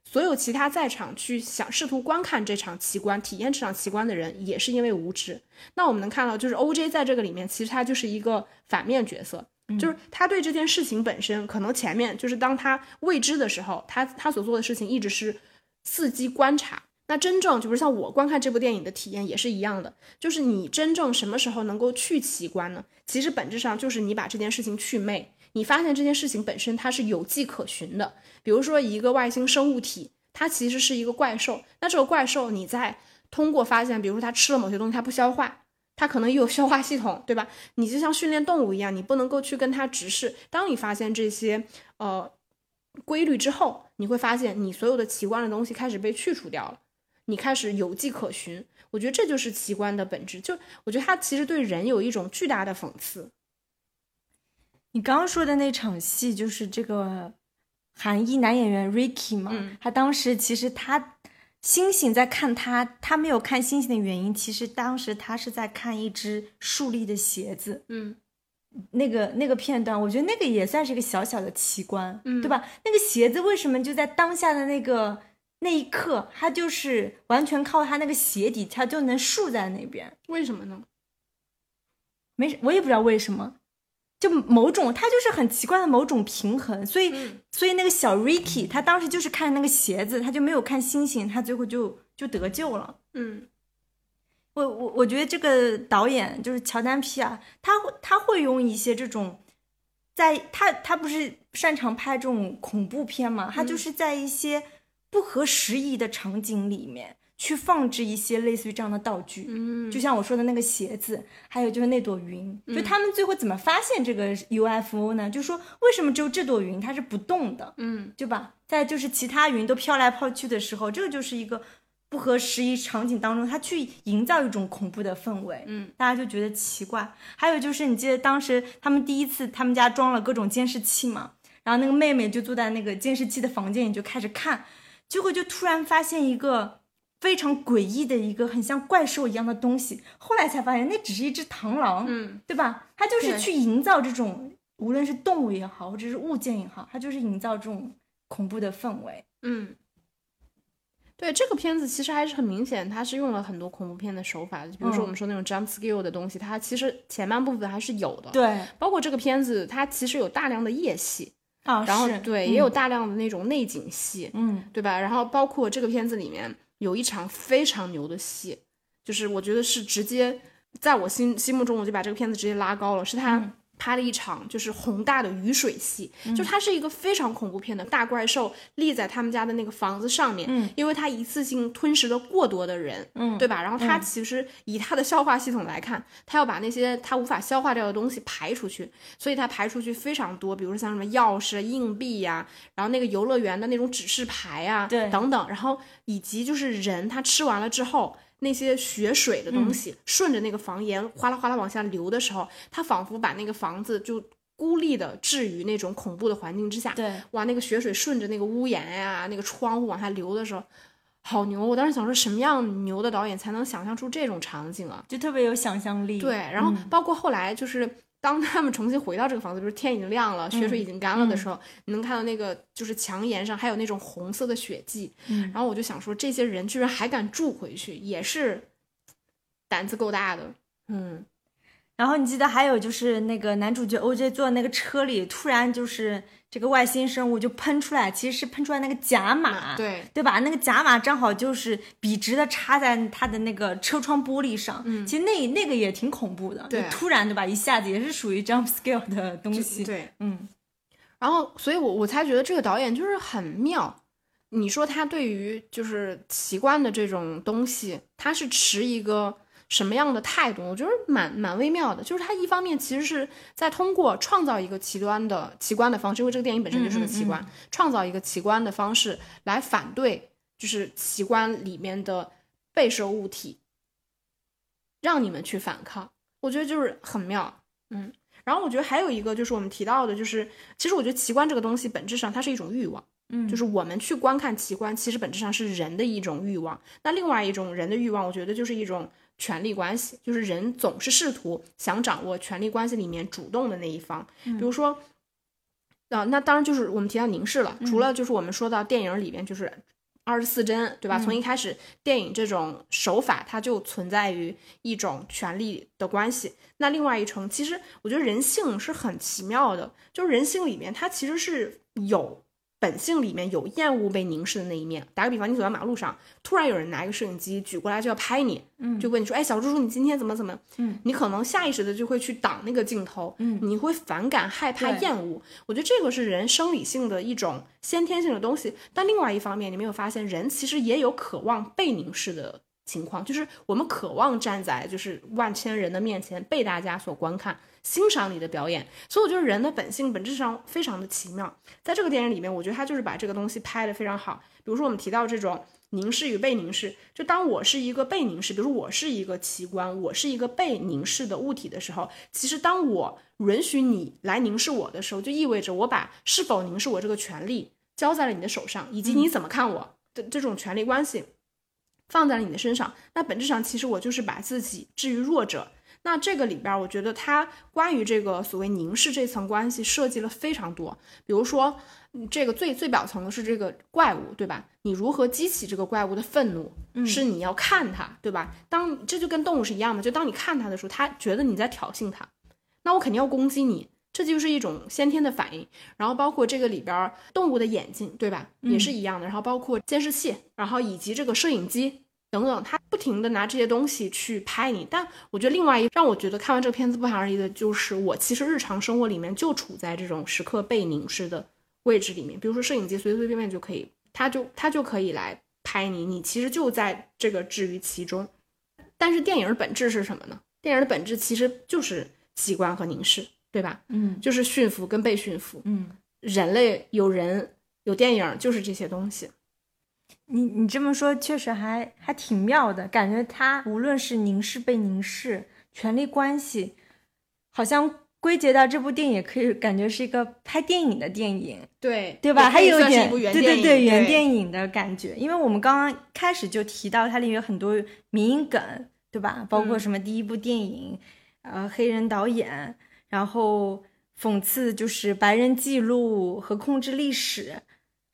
所有其他在场去想试图观看这场奇观、体验这场奇观的人，也是因为无知。那我们能看到，就是 OJ 在这个里面，其实他就是一个反面角色，就是他对这件事情本身，可能前面就是当他未知的时候，他他所做的事情一直是伺机观察。那真正就是像我观看这部电影的体验也是一样的，就是你真正什么时候能够去奇观呢？其实本质上就是你把这件事情去魅，你发现这件事情本身它是有迹可循的。比如说一个外星生物体，它其实是一个怪兽，那这个怪兽你在通过发现，比如说它吃了某些东西，它不消化，它可能也有消化系统，对吧？你就像训练动物一样，你不能够去跟它直视。当你发现这些呃规律之后，你会发现你所有的奇观的东西开始被去除掉了，你开始有迹可循。我觉得这就是奇观的本质。就我觉得它其实对人有一种巨大的讽刺。你刚刚说的那场戏，就是这个韩裔男演员 Ricky 嘛，嗯他当时其实他星星在看他，他没有看星星的原因，其实当时他是在看一只竖立的鞋子，嗯那个那个片段，我觉得那个也算是一个小小的奇观，嗯对吧？那个鞋子为什么就在当下的那个那一刻，它就是完全靠它那个鞋底，它就能竖在那边？为什么呢？没，我也不知道为什么，就某种它就是很奇怪的某种平衡，所以、嗯所以那个小 Ricky 他当时就是看那个鞋子，他就没有看星星，他最后就就得救了。嗯我我我觉得这个导演就是乔丹皮啊，他会他会用一些这种，在他他不是擅长拍这种恐怖片嘛，他就是在一些不合时宜的场景里面去放置一些类似于这样的道具，嗯，就像我说的那个鞋子，还有就是那朵云，就他们最后怎么发现这个 UFO 呢？就说为什么只有这朵云它是不动的，嗯，对吧？在就是其他云都飘来飘去的时候，这个就是一个不合时宜场景当中，他去营造一种恐怖的氛围，嗯，大家就觉得奇怪。还有就是你记得当时他们第一次他们家装了各种监视器嘛，然后那个妹妹就坐在那个监视器的房间里就开始看，结果就突然发现一个。非常诡异的一个很像怪兽一样的东西，后来才发现那只是一只螳螂，嗯，对吧？他就是去营造这种，无论是动物也好，或者是物件也好，他就是营造这种恐怖的氛围。嗯，对这个片子其实还是很明显，它是用了很多恐怖片的手法，比如说我们说那种 jump scare 的东西，它其实前半部分还是有的。，对包括这个片子，它其实有大量的夜戏，啊，然后是对，也有大量的那种内景戏，嗯对吧？然后包括这个片子里面有一场非常牛的戏，就是我觉得是直接在我心心目中，我就把这个片子直接拉高了，是他拍了一场就是宏大的雨水戏，就它是一个非常恐怖片的大怪兽立在他们家的那个房子上面，嗯因为它一次性吞食了过多的人，嗯对吧？然后它其实以它的消化系统来看，它要把那些它无法消化掉的东西排出去，所以它排出去非常多，比如说像什么钥匙、硬币呀、然后那个游乐园的那种指示牌啊，对等等，然后以及就是人他吃完了之后。那些血水的东西、顺着那个房檐哗啦哗啦往下流的时候，他仿佛把那个房子就孤立的置于那种恐怖的环境之下。对，哇，那个血水顺着那个屋檐呀、那个窗户往下流的时候，好牛！我当时想说，什么样牛的导演才能想象出这种场景啊？就特别有想象力。对，然后包括后来就是当他们重新回到这个房子，比如天已经亮了，血水已经干了的时候，你能看到那个就是墙沿上还有那种红色的血迹，嗯然后我就想说，这些人居然还敢住回去，也是胆子够大的。嗯，然后你记得还有就是那个男主角 OJ 坐在那个车里，突然就是这个外星生物就喷出来，其实是喷出来那个甲马，对，对吧？那个甲马正好就是笔直的插在他的那个车窗玻璃上，嗯，其实那那个也挺恐怖的，对就突然对吧？一下子也是属于 jump scale 的东西，对，嗯，然后，所以我我才觉得这个导演就是很妙。你说他对于就是奇观的这种东西，他是持一个什么样的态度？我觉得蛮蛮微妙的。就是他一方面其实是在通过创造一个奇观的奇观的方式，因为这个电影本身就是个奇观，创造一个奇观的方式来反对就是奇观里面的被摄物体，让你们去反抗。我觉得就是很妙，嗯。然后我觉得还有一个就是我们提到的，就是其实我觉得奇观这个东西本质上它是一种欲望，嗯就是我们去观看奇观，其实本质上是人的一种欲望。那另外一种人的欲望，我觉得就是一种权力关系，就是人总是试图想掌握权力关系里面主动的那一方。比如说，啊、那当然就是我们提到凝视了，除了就是我们说到电影里边就是。二十四帧，对吧？从一开始，电影这种手法它就存在于一种权力的关系。那另外一层，其实我觉得人性是很奇妙的，就是人性里面它其实是有本性里面有厌恶被凝视的那一面。打个比方，你走在马路上，突然有人拿一个摄影机举过来就要拍你，嗯就问你说：“哎，小猪猪，你今天怎么怎么？”嗯，你可能下意识的就会去挡那个镜头，嗯你会反感、害怕、厌恶。我觉得这个是人生理性的一种先天性的东西。但另外一方面，你没有发现人其实也有渴望被凝视的情况，就是我们渴望站在就是万千人的面前被大家所观看。欣赏你的表演，所以我觉得人的本性本质上非常的奇妙。在这个电影里面，我觉得他就是把这个东西拍得非常好。比如说我们提到这种凝视与被凝视，就当我是一个被凝视，比如我是一个奇观，我是一个被凝视的物体的时候，其实当我允许你来凝视我的时候，就意味着我把是否凝视我这个权利交在了你的手上，以及你怎么看我的这种权利关系放在了你的身上。那本质上，其实我就是把自己置于弱者。那这个里边儿，我觉得它关于这个所谓凝视这层关系设计了非常多。比如说，嗯这个最最表层的是这个怪物，对吧？你如何激起这个怪物的愤怒？是你要看它，对吧？当这就跟动物是一样的，就当你看它的时候，它觉得你在挑衅它，那我肯定要攻击你。这就是一种先天的反应，然后包括这个里边儿动物的眼睛，对吧？也是一样的。然后包括监视器，然后以及这个摄影机，等等，他不停的拿这些东西去拍你。但我觉得另外一让我觉得看完这个片子不寒而栗的就是，我其实日常生活里面就处在这种时刻被凝视的位置里面。比如说摄影机随随便便就可以，它就它就可以来拍你，你其实就在这个置于其中。但是电影的本质是什么呢？电影的本质其实就是习惯和凝视，对吧？嗯就是驯服跟被驯服。嗯，人类有人有电影，就是这些东西。你你这么说确实还还挺妙的，感觉他无论是凝视被凝视，权力关系，好像归结到这部电影，也可以感觉是一个拍电影的电影。对对吧？还有一点，对，对对，原。电影的感觉。因为我们刚刚开始就提到它里面有很多民音梗，对吧？包括嗯什么第一部电影，呃，黑人导演，然后讽刺就是白人记录和控制历史。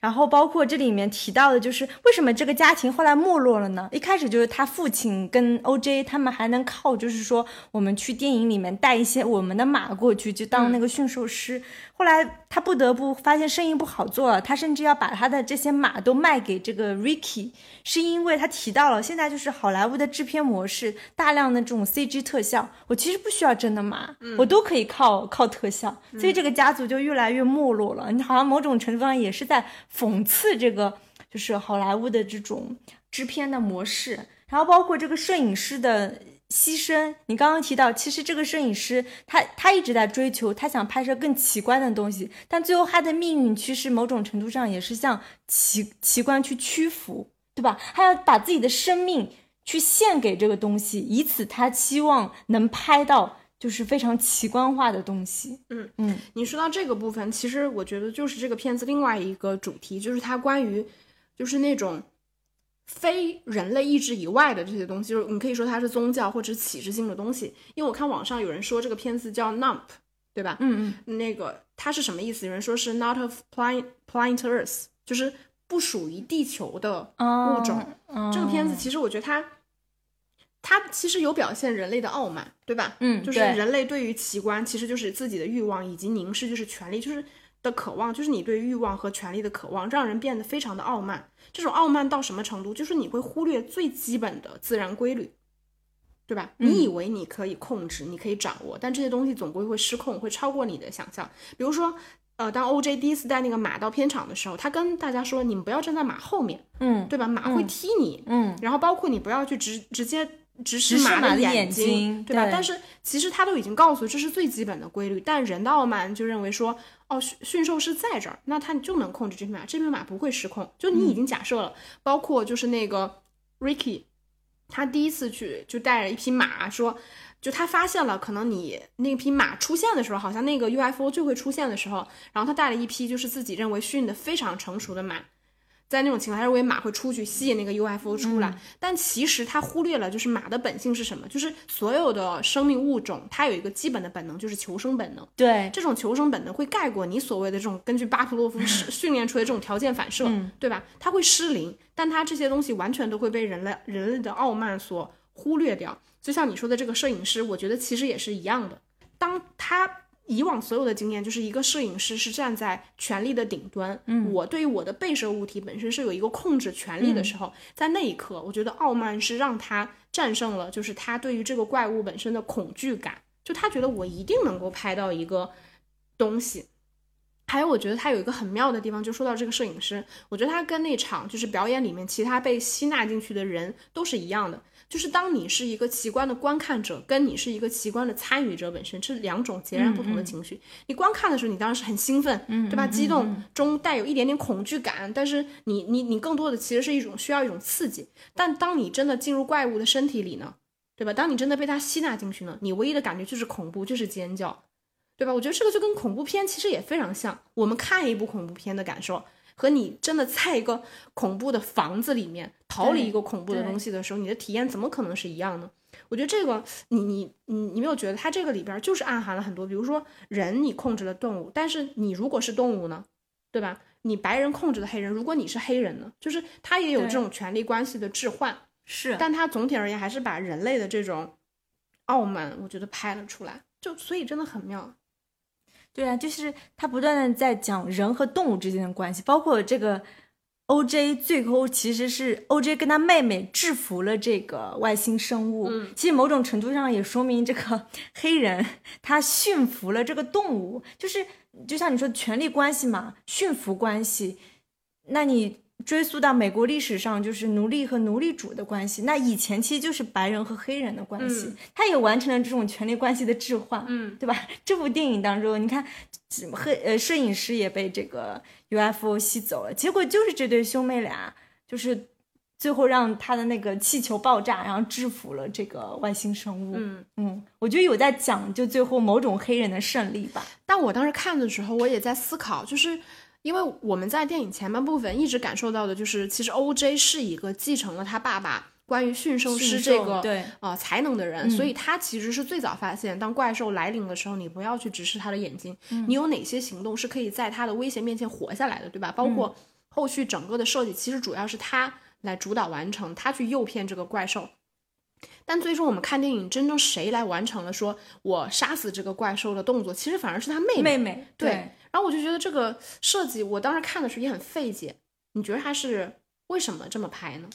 然后包括这里面提到的，就是为什么这个家庭后来没落了呢？一开始就是他父亲跟 OJ 他们还能靠，就是说我们去电影里面带一些我们的马过去，就当那个驯兽师。后来他不得不发现生意不好做了，他甚至要把他的这些马都卖给这个 Ricky，是因为他提到了现在就是好莱坞的制片模式，大量的这种 CG 特效，我其实不需要真的马，我都可以靠靠特效，所以这个家族就越来越没落了。你好像某种程度上也是在讽刺这个就是好莱坞的这种制片的模式，然后包括这个摄影师的牺牲。你刚刚提到，其实这个摄影师他他一直在追求，他想拍摄更奇观的东西，但最后他的命运其实某种程度上也是向奇奇观去屈服，对吧？他要把自己的生命去献给这个东西，以此他期望能拍到就是非常奇观化的东西。嗯嗯你说到这个部分，其实我觉得就是这个片子另外一个主题，就是它关于就是那种非人类意志以外的这些东西，就是你可以说它是宗教或者是启示性的东西。因为我看网上有人说这个片子叫 Nump，对吧？嗯嗯那个它是什么意思？有人说是 Not of planet planet Earth，就是不属于地球的哦物种。哦这个片子其实我觉得它，它其实有表现人类的傲慢，对吧？嗯就是人类对于奇观，其实就是自己的欲望以及凝视，就是权力，就是的渴望，就是你对欲望和权力的渴望，让人变得非常的傲慢。这种傲慢到什么程度？就是你会忽略最基本的自然规律，对吧？嗯你以为你可以控制，你可以掌握，但这些东西总归会失控，会超过你的想象。比如说，呃，当 OJ 第一次带那个马到片场的时候，他跟大家说：“你们不要站在马后面，嗯对吧？马会踢你。嗯然后包括你不要去直直接直视马的眼睛对吧？对但是其实他都已经告诉这是最基本的规律，但人的傲慢就认为说，哦，驯驯兽师在这儿，那他就能控制这匹马，这匹马不会失控。就你已经假设了，包括就是那个 Ricky，他第一次去就带着一匹马说。就他发现了，可能你那匹马出现的时候，好像那个 UFO 就会出现的时候，然后他带了一匹就是自己认为训的非常成熟的马，在那种情况，下认为马会出去吸引那个 UFO 出来，但其实他忽略了，就是马的本性是什么？就是所有的生命物种，它有一个基本的本能，就是求生本能。对这种求生本能会盖过你所谓的这种根据巴甫洛夫训 训练出来的这种条件反射，对吧？它会失灵，但它这些东西完全都会被人类人类的傲慢所忽略掉。就像你说的这个摄影师，我觉得其实也是一样的。当他以往所有的经验，就是一个摄影师是站在权力的顶端，嗯，我对于我的被摄物体本身是有一个控制权力的时候，在那一刻，我觉得傲慢是让他战胜了，就是他对于这个怪物本身的恐惧感，就他觉得我一定能够拍到一个东西。还有，我觉得他有一个很妙的地方，就说到这个摄影师，我觉得他跟那场就是表演里面其他被吸纳进去的人都是一样的，就是当你是一个奇观的观看者，跟你是一个奇观的参与者本身是两种截然不同的情绪。你观看的时候，你当然是很兴奋，对吧？激动中带有一点点恐惧感，但是你你你更多的其实是一种需要一种刺激。但当你真的进入怪物的身体里呢，对吧？当你真的被它吸纳进去呢，你唯一的感觉就是恐怖，就是尖叫。对吧？我觉得这个就跟恐怖片其实也非常像。我们看一部恐怖片的感受，和你真的在一个恐怖的房子里面逃离一个恐怖的东西的时候，你的体验怎么可能是一样呢？我觉得这个，你你你你没有觉得它这个里边就是暗含了很多，比如说人你控制了动物，但是你如果是动物呢，对吧？你白人控制的黑人，如果你是黑人呢，就是他也有这种权力关系的置换，是但他总体而言还是把人类的这种傲慢，我觉得拍了出来，就所以真的很妙。对啊，就是他不断的在讲人和动物之间的关系，包括这个 O.J. 最后其实是 O.J. 跟他妹妹制服了这个外星生物，嗯其实某种程度上也说明这个 黑人他驯服了这个动物，就是就像你说的权力关系嘛，驯服关系，那你追溯到美国历史上，就是奴隶和奴隶主的关系。那以前其实就是白人和黑人的关系，他也完成了这种权力关系的置换，嗯，对吧？这部电影当中，你看，黑呃摄影师也被这个 UFO 吸走了，结果就是这对兄妹俩，就是最后让他的那个气球爆炸，然后制服了这个外星生物。嗯嗯，我觉得有在讲就最后某种黑人的胜利吧。但我当时看的时候，我也在思考，就是因为我们在电影前半部分一直感受到的，就是其实 O.J. 是一个继承了他爸爸关于驯兽师这个兽对呃才能的人，嗯所以他其实是最早发现，当怪兽来临的时候，你不要去直视他的眼睛，嗯你有哪些行动是可以在他的威胁面前活下来的，对吧？包嗯括后续整个的设计，其实主要是他来主导完成，他去诱骗这个怪兽。但最终我们看电影，真正谁来完成了说我杀死这个怪兽的动作，其实反而是他妹妹妹对，然后我就觉得这个设计，我当时看的时候也很费解。你觉得他是为什么这么拍呢？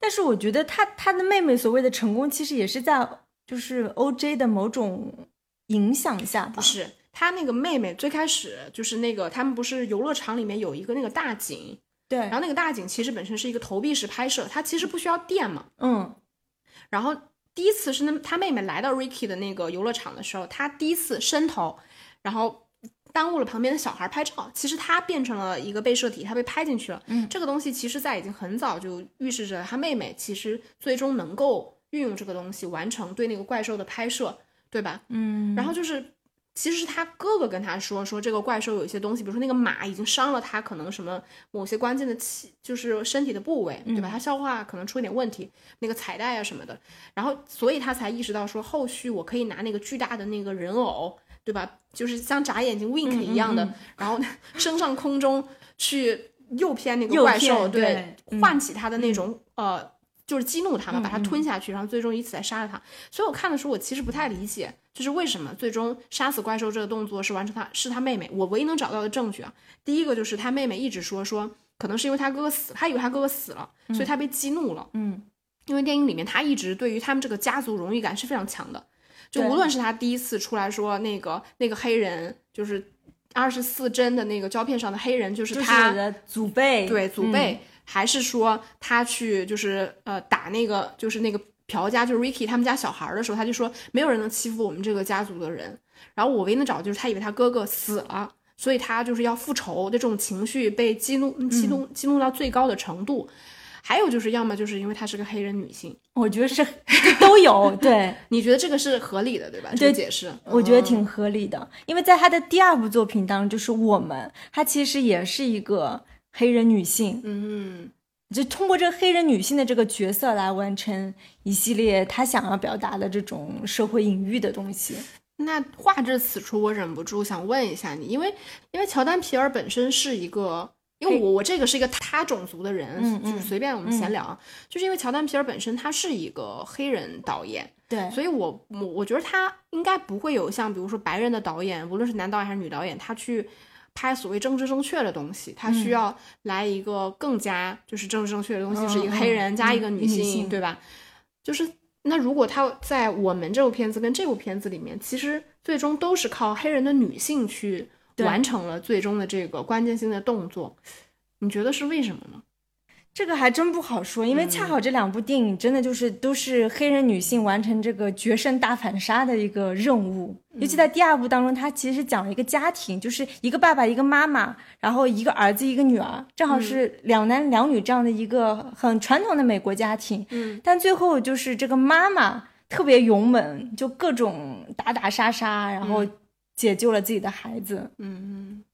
但是我觉得他他的妹妹所谓的成功，其实也是在就是 O.J. 的某种影响下吧。不是，他那个妹妹最开始就是那个他们不是游乐场里面有一个那个大景，对，然后那个大景其实本身是一个投币式拍摄，它其实不需要电嘛。嗯然后第一次是那他妹妹来到 Ricky 的那个游乐场的时候，他第一次伸头，然后耽误了旁边的小孩拍照。其实他变成了一个被摄体，他被拍进去了。嗯这个东西其实在已经很早就预示着他妹妹其实最终能够运用这个东西完成对那个怪兽的拍摄，对吧？嗯，然后就是，其实是他哥哥跟他说，说这个怪兽有一些东西，比如说那个马已经伤了他，可能什么某些关键的器，就是身体的部位，对吧？他消化可能出一点问题，那个彩带啊什么的。然后，所以他才意识到说，后续我可以拿那个巨大的那个人偶，对吧？就是像眨眼睛 wink 一样的，嗯然后升上空中去诱骗那个怪兽，骗对嗯唤起他的那种、呃。就是激怒他嘛，把他嗯嗯吞下去，然后最终以此来杀了他。所以我看的时候，我其实不太理解，就是为什么最终杀死怪兽这个动作是完成他是他妹妹。我唯一能找到的证据啊，第一个就是他妹妹一直说说，可能是因为他哥哥死，他以为他哥哥死了，所以他被激怒了。嗯因为电影里面他一直对于他们这个家族荣誉感是非常强的，就无论是他第一次出来说那个那个黑人就是二十四帧的那个胶片上的黑人就是就是他，的祖辈，对祖辈，还是说他去就是呃打那个就是那个朴家就是 Ricky 他们家小孩儿的时候，他就说没有人能欺负我们这个家族的人。然后我唯一能找的就是他以为他哥哥死了，所以他就是要复仇的这种情绪被激怒激怒激怒到最高的程度。还有就是，要么就是因为她是个黑人女性，我觉得是都有，对你觉得这个是合理的，对吧？这对个解释，我觉得嗯挺合理的，因为在他的第二部作品当中，就是我们，她其实也是一个黑人女性，嗯，就通过这个黑人女性的这个角色来完成一系列她想要表达的这种社会隐喻的东西。那话至此处，我忍不住想问一下你，因为因为乔丹皮尔本身是一个，因为我我这个是一个他种族的人，就是随便我们闲聊啊，就是因为乔丹皮尔本身他是一个黑人导演，对，所以我我我觉得他应该不会有像比如说白人的导演，无论是男导演还是女导演，他去拍所谓政治正确的东西，他需要来一个更加就是政治正确的东西，嗯是一个黑人嗯加一个嗯女性，对吧？就是那如果他在我们这部片子跟这部片子里面，其实最终都是靠黑人的女性去对完成了最终的这个关键性的动作，你觉得是为什么呢？这个还真不好说，因为嗯恰好这两部电影真的就是都是黑人女性完成这个决胜大反杀的一个任务。尤其在第二部当中，它其实讲了一个家庭，就是一个爸爸一个妈妈，然后一个儿子一个女儿，正好是两男两女这样的一个很传统的美国家庭。嗯，但最后就是这个妈妈特别勇猛，就各种打打杀杀，然后解救了自己的孩子。嗯嗯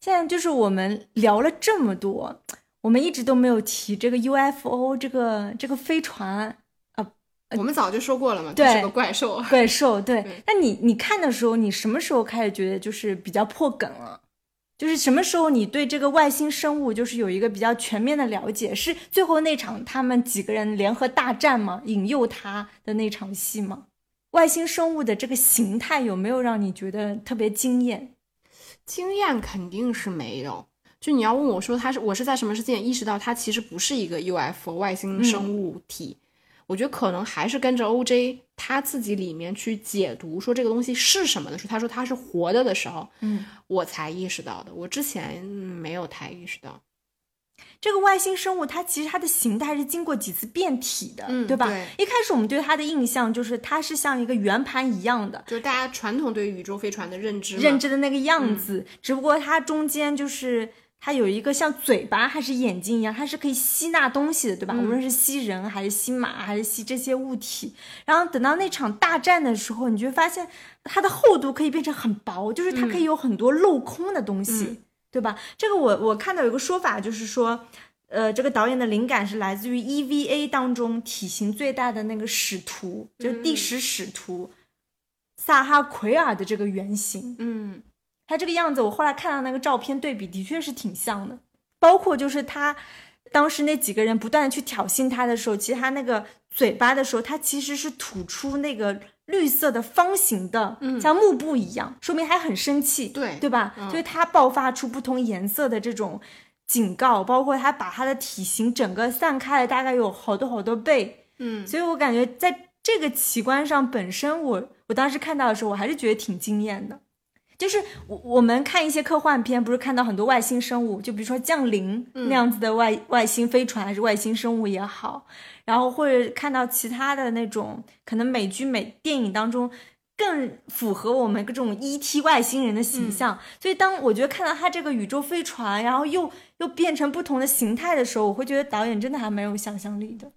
现在就是我们聊了这么多，我们一直都没有提这个 UFO 这个这个飞船啊，我们早就说过了嘛，对它是个怪兽。怪兽。对对，那你你看的时候，你什么时候开始觉得就是比较破梗了？就是什么时候你对这个外星生物就是有一个比较全面的了解？是最后那场他们几个人联合大战吗？引诱他的那场戏吗？外星生物的这个形态有没有让你觉得特别惊艳？惊艳肯定是没有。就你要问我说，他是我是在什么时间意识到它其实不是一个 UFO 外星生物体？我觉得可能还是跟着 OJ 他自己里面去解读说这个东西是什么的时候，他说它是活的的时候，嗯，我才意识到的。我之前嗯没有太意识到。这个外星生物它其实它的形态是经过几次变体的，嗯对吧？对一开始我们对它的印象就是它是像一个圆盘一样的，就是大家传统对宇宙飞船的认知，认知的那个嗯样子，只不过它中间就是它有一个像嘴巴还是眼睛一样，它是可以吸纳东西的，对吧？嗯无论是吸人还是吸马还是吸这些物体，然后等到那场大战的时候，你就会发现它的厚度可以变成很薄，就是它可以有很多镂空的东西，嗯对吧？这个我我看到有一个说法，就是说。呃，这个导演的灵感是来自于 EVA 当中体型最大的那个使徒，就是第十使徒、萨哈奎尔的这个原型。嗯他这个样子，我后来看到那个照片对比，的确是挺像的。包括就是他当时那几个人不断的去挑衅他的时候，其实他那个嘴巴的时候，他其实是吐出那个绿色的方形的，像幕布一样，说明还很生气，对对吧？所以他爆发出不同颜色的这种警告，包括他把他的体型整个散开了，大概有好多好多倍。嗯，所以我感觉在这个奇观上本身我，我当时看到的时候，我还是觉得挺惊艳的。就是我我们看一些科幻片，不是看到很多外星生物，就比如说降临那样子的外、外星飞船还是外星生物也好，然后或者看到其他的那种可能美剧美电影当中更符合我们这种 ET 外星人的形象。所以当我觉得看到它这个宇宙飞船，然后又又变成不同的形态的时候，我会觉得导演真的还蛮有想象力的。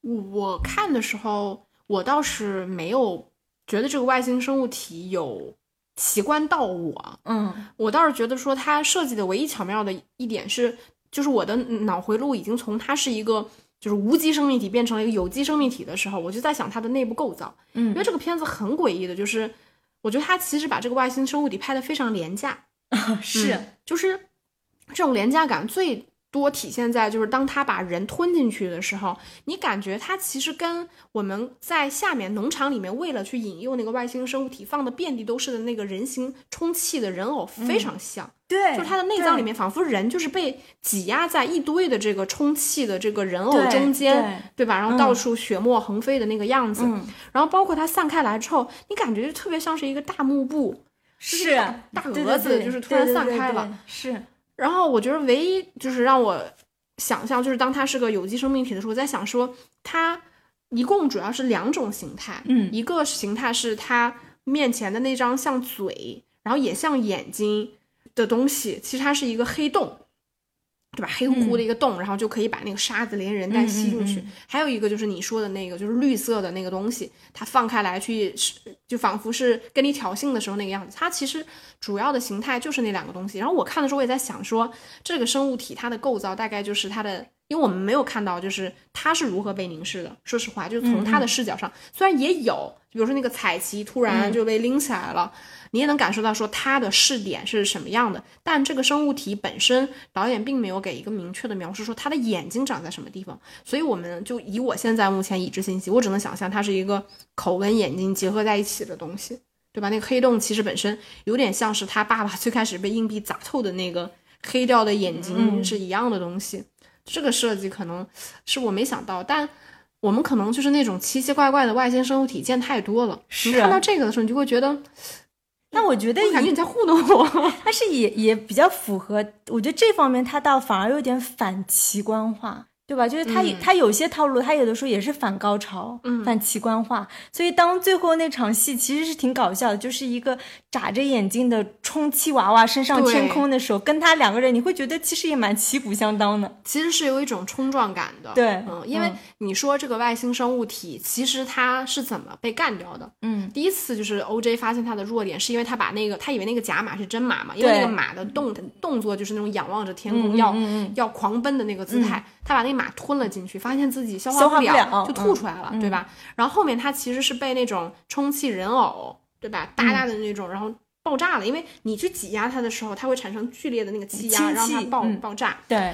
我我看的时候，我倒是没有觉得这个外星生物体有奇观到我，嗯。我倒是觉得说它设计的唯一巧妙的一点是，就是我的脑回路已经从它是一个就是无机生命体变成了一个有机生命体的时候，我就在想它的内部构造，嗯。因为嗯，这个片子很诡异的，就是我觉得它其实把这个外星生物体拍得非常廉价，是、嗯就是这种廉价感最多体现在就是当他把人吞进去的时候，你感觉它其实跟我们在下面农场里面为了去引诱那个外星生物体放的遍地都是的那个人形充气的人偶非常像，对，就是它的内脏里面仿佛人就是被挤压在一堆的这个充气的这个人偶中间，对对吧？然后到处血沫横飞的那个样子，嗯。然后包括它散开来之后，你感觉就特别像是一个大幕布，是大对蛾子就是突然散开了是然后我觉得唯一就是让我想象，就是当它是个有机生命体的时候，我在想说，它一共主要是两种形态，嗯一个形态是它面前的那张像嘴，然后也像眼睛的东西，其实它是一个黑洞。对吧？黑乎乎的一个洞，然后就可以把那个沙子连人带吸进去。嗯嗯嗯还有一个就是你说的那个，就是绿色的那个东西，它放开来去，就仿佛是跟你挑衅的时候那个样子。它其实主要的形态就是那两个东西。然后我看的时候，我也在想说，这个生物体它的构造大概就是它的，因为我们没有看到就是他是如何被凝视的。说实话，就是从他的视角上，虽然也有，比如说那个彩旗突然就被拎起来了。你也能感受到说他的视点是什么样的，但这个生物体本身，导演并没有给一个明确的描述，说他的眼睛长在什么地方。所以我们就以我现在目前已知信息，我只能想象它是一个口跟眼睛结合在一起的东西，对吧？那个黑洞其实本身有点像是他爸爸最开始被硬币砸透的那个黑掉的眼睛是一样的东西。这个设计可能是我没想到，但我们可能就是那种奇奇怪怪的外星生物体见太多了，你是看到这个的时候，你就会觉得。那我觉得我感觉你在糊弄我。但是也也比较符合，我觉得这方面它倒反而有点反奇观化，对吧？就是他、嗯。他有些套路，他有的时候也是反高潮，嗯。反奇观化。所以当最后那场戏其实是挺搞笑的，就是一个眨着眼睛的充气娃娃升上天空的时候，跟他两个人，你会觉得其实也蛮旗鼓相当的。其实是有一种冲撞感的，对嗯，因为嗯。你说这个外星生物体，其实它是怎么被干掉的？嗯，第一次就是 OJ 发现它的弱点，是因为他把那个他以为那个假马是真马嘛，因为那个马的动动作就是那种仰望着天空、要、嗯嗯要狂奔的那个姿态，他把那个马吞了进去，发现自己消消化不不了就吐出来了，对吧？然后后面他其实是被那种充气人偶，对吧？大大的那种，然后。爆炸了，因为你去挤压它的时候，它会产生剧烈的那个气压，氢让它爆、嗯爆炸。对，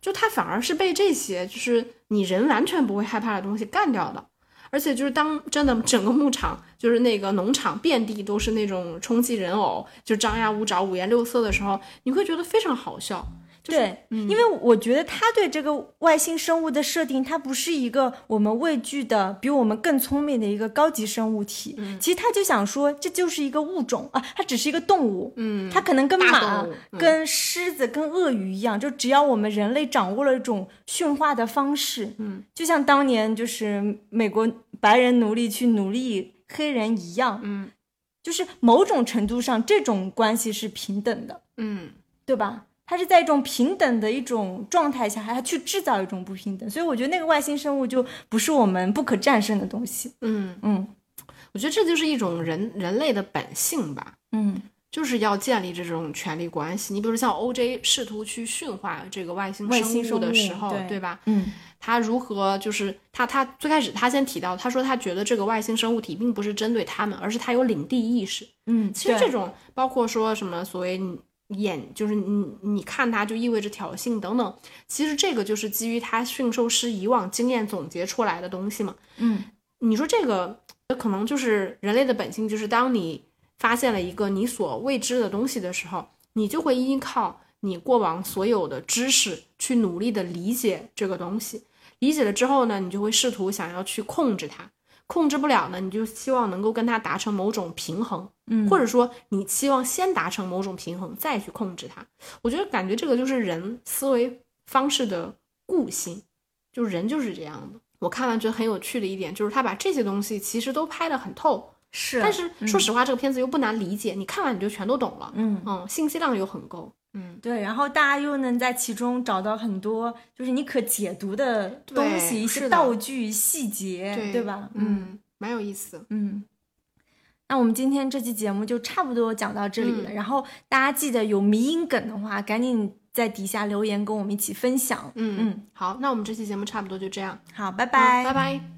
就他反而是被这些就是你人完全不会害怕的东西干掉的，而且就是当真的整个牧场就是那个农场遍地都是那种充气人偶，就张牙舞爪、五颜六色的时候，你会觉得非常好笑。对，因为我觉得他对这个外星生物的设定，它不是一个我们畏惧的、比我们更聪明的一个高级生物体。嗯其实他就想说，这就是一个物种啊，它只是一个动物。嗯它可能跟马、嗯跟狮子、跟鳄鱼一样，就只要我们人类掌握了一种驯化的方式，嗯，就像当年就是美国白人奴隶去奴隶黑人一样，嗯就是某种程度上，这种关系是平等的。嗯对吧？它是在一种平等的一种状态下，还去制造一种不平等，所以我觉得那个外星生物就不是我们不可战胜的东西。嗯，嗯我觉得这就是一种人人类的本性吧。嗯就是要建立这种权力关系。你比如像 OJ 试图去驯化这个外星生物的时候，对吧？嗯他如何就是他他最开始他先提到，他说他觉得这个外星生物体并不是针对他们，而是他有领地意识。嗯，其实这种包括说什么所谓你眼就是你你看它就意味着挑衅等等，其实这个就是基于他驯兽师以往经验总结出来的东西嘛。嗯你说这个可能就是人类的本性，就是当你发现了一个你所未知的东西的时候，你就会依靠你过往所有的知识去努力的理解这个东西。理解了之后呢，你就会试图想要去控制它，控制不了呢，你就希望能够跟它达成某种平衡，嗯，或者说你期望先达成某种平衡，再去控制它。我觉得感觉这个就是人思维方式的固性，就是人就是这样的。我看完觉得很有趣的一点就是他把这些东西其实都拍得很透，是，但是说实话，这个片子又不难理解，你看完你就全都懂了，嗯嗯，信息量又很够，嗯，对，然后大家又能在其中找到很多就是你可解读的东西，一些道具、细节，对对吧？嗯，蛮有意思。嗯，那我们今天这期节目就差不多讲到这里了。嗯然后大家记得有迷因梗的话，赶紧在底下留言跟我们一起分享。嗯嗯，好，那我们这期节目差不多就这样，好，拜好拜，拜拜。